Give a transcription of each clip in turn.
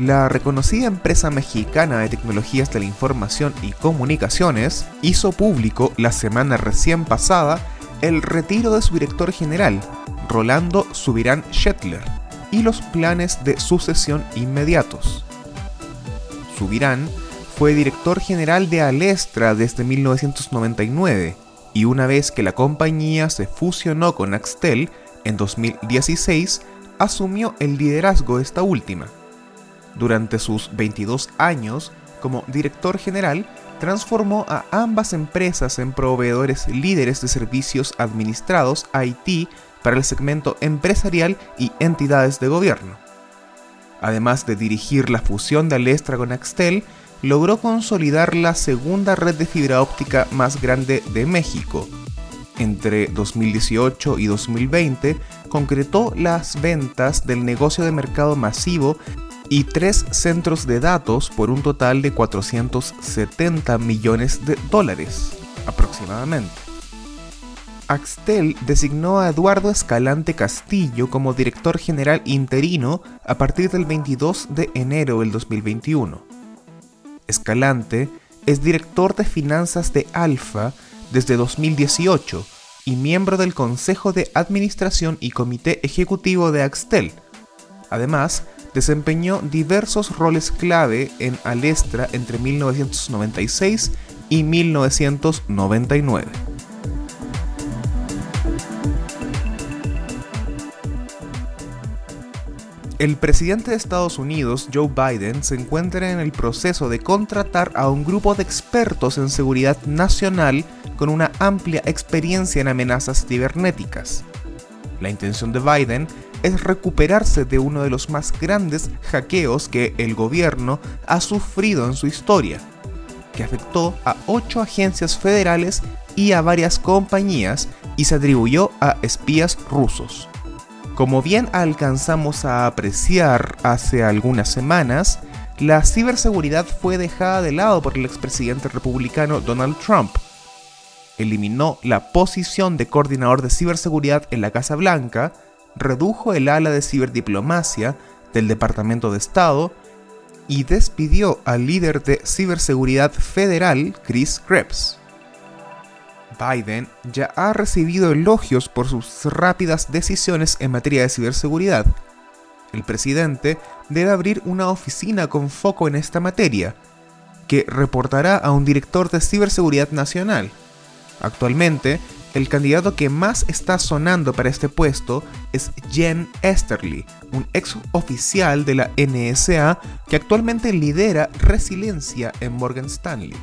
la reconocida empresa mexicana de tecnologías de la información y comunicaciones, hizo público la semana recién pasada el retiro de su director general, Rolando Subirán Shetler, y los planes de sucesión inmediatos. Subirán fue director general de Alestra desde 1999 y una vez que la compañía se fusionó con Axtel en 2016, asumió el liderazgo de esta última. Durante sus 22 años como director general, transformó a ambas empresas en proveedores líderes de servicios administrados IT para el segmento empresarial y entidades de gobierno. Además de dirigir la fusión de Alestra con Axtel, logró consolidar la segunda red de fibra óptica más grande de México, entre 2018 y 2020 concretó las ventas del negocio de mercado masivo y tres centros de datos por un total de 470 millones de dólares aproximadamente. Axtel designó a Eduardo Escalante Castillo como director general interino a partir del 22 de enero del 2021. Escalante es director de finanzas de Alfa desde 2018 y miembro del Consejo de Administración y Comité Ejecutivo de Axtel. Además, desempeñó diversos roles clave en Alestra entre 1996 y 1999. El presidente de Estados Unidos, Joe Biden, se encuentra en el proceso de contratar a un grupo de expertos en seguridad nacional con una amplia experiencia en amenazas cibernéticas. La intención de Biden es recuperarse de uno de los más grandes hackeos que el gobierno ha sufrido en su historia, que afectó a ocho agencias federales y a varias compañías y se atribuyó a espías rusos. Como bien alcanzamos a apreciar hace algunas semanas, la ciberseguridad fue dejada de lado por el expresidente republicano Donald Trump. Eliminó la posición de coordinador de ciberseguridad en la Casa Blanca, redujo el ala de ciberdiplomacia del Departamento de Estado y despidió al líder de ciberseguridad federal, Chris Krebs. Biden ya ha recibido elogios por sus rápidas decisiones en materia de ciberseguridad. El presidente debe abrir una oficina con foco en esta materia, que reportará a un director de ciberseguridad nacional. Actualmente, el candidato que más está sonando para este puesto es Jen Esterly, un ex oficial de la NSA que actualmente lidera Resiliencia en Morgan Stanley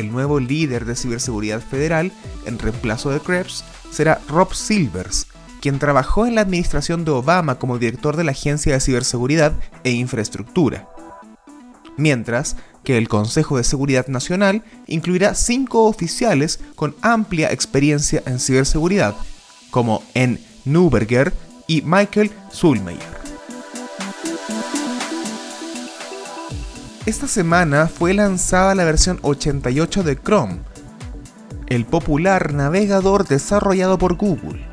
el nuevo líder de ciberseguridad federal, en reemplazo de Krebs, será Rob Silvers, quien trabajó en la administración de Obama como director de la Agencia de Ciberseguridad e Infraestructura. Mientras el Consejo de Seguridad Nacional incluirá cinco oficiales con amplia experiencia en ciberseguridad, como N. Neuberger y Michael Zulmeyer. Esta semana fue lanzada la versión 88 de Chrome, el popular navegador desarrollado por Google.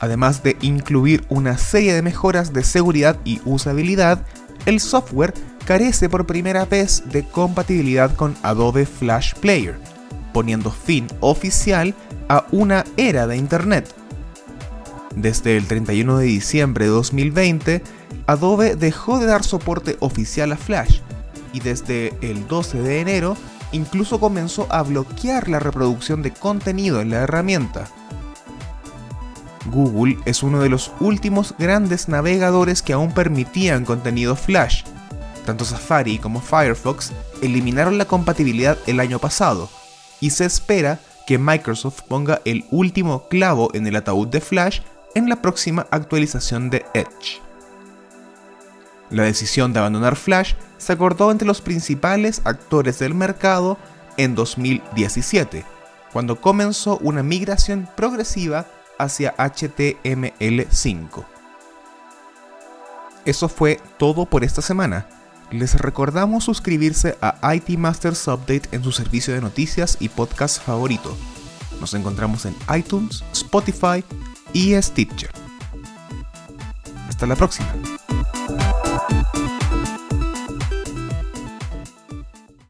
Además de incluir una serie de mejoras de seguridad y usabilidad, el software carece por primera vez de compatibilidad con Adobe Flash Player, poniendo fin oficial a una era de Internet. Desde el 31 de diciembre de 2020, Adobe dejó de dar soporte oficial a Flash, y desde el 12 de enero incluso comenzó a bloquear la reproducción de contenido en la herramienta. Google es uno de los últimos grandes navegadores que aún permitían contenido Flash. Tanto Safari como Firefox eliminaron la compatibilidad el año pasado, y se espera que Microsoft ponga el último clavo en el ataúd de Flash en la próxima actualización de Edge. La decisión de abandonar Flash se acordó entre los principales actores del mercado en 2017, cuando comenzó una migración progresiva hacia HTML5. Eso fue todo por esta semana. Les recordamos suscribirse a IT Masters Update en su servicio de noticias y podcast favorito. Nos encontramos en iTunes, Spotify y Stitcher. Hasta la próxima.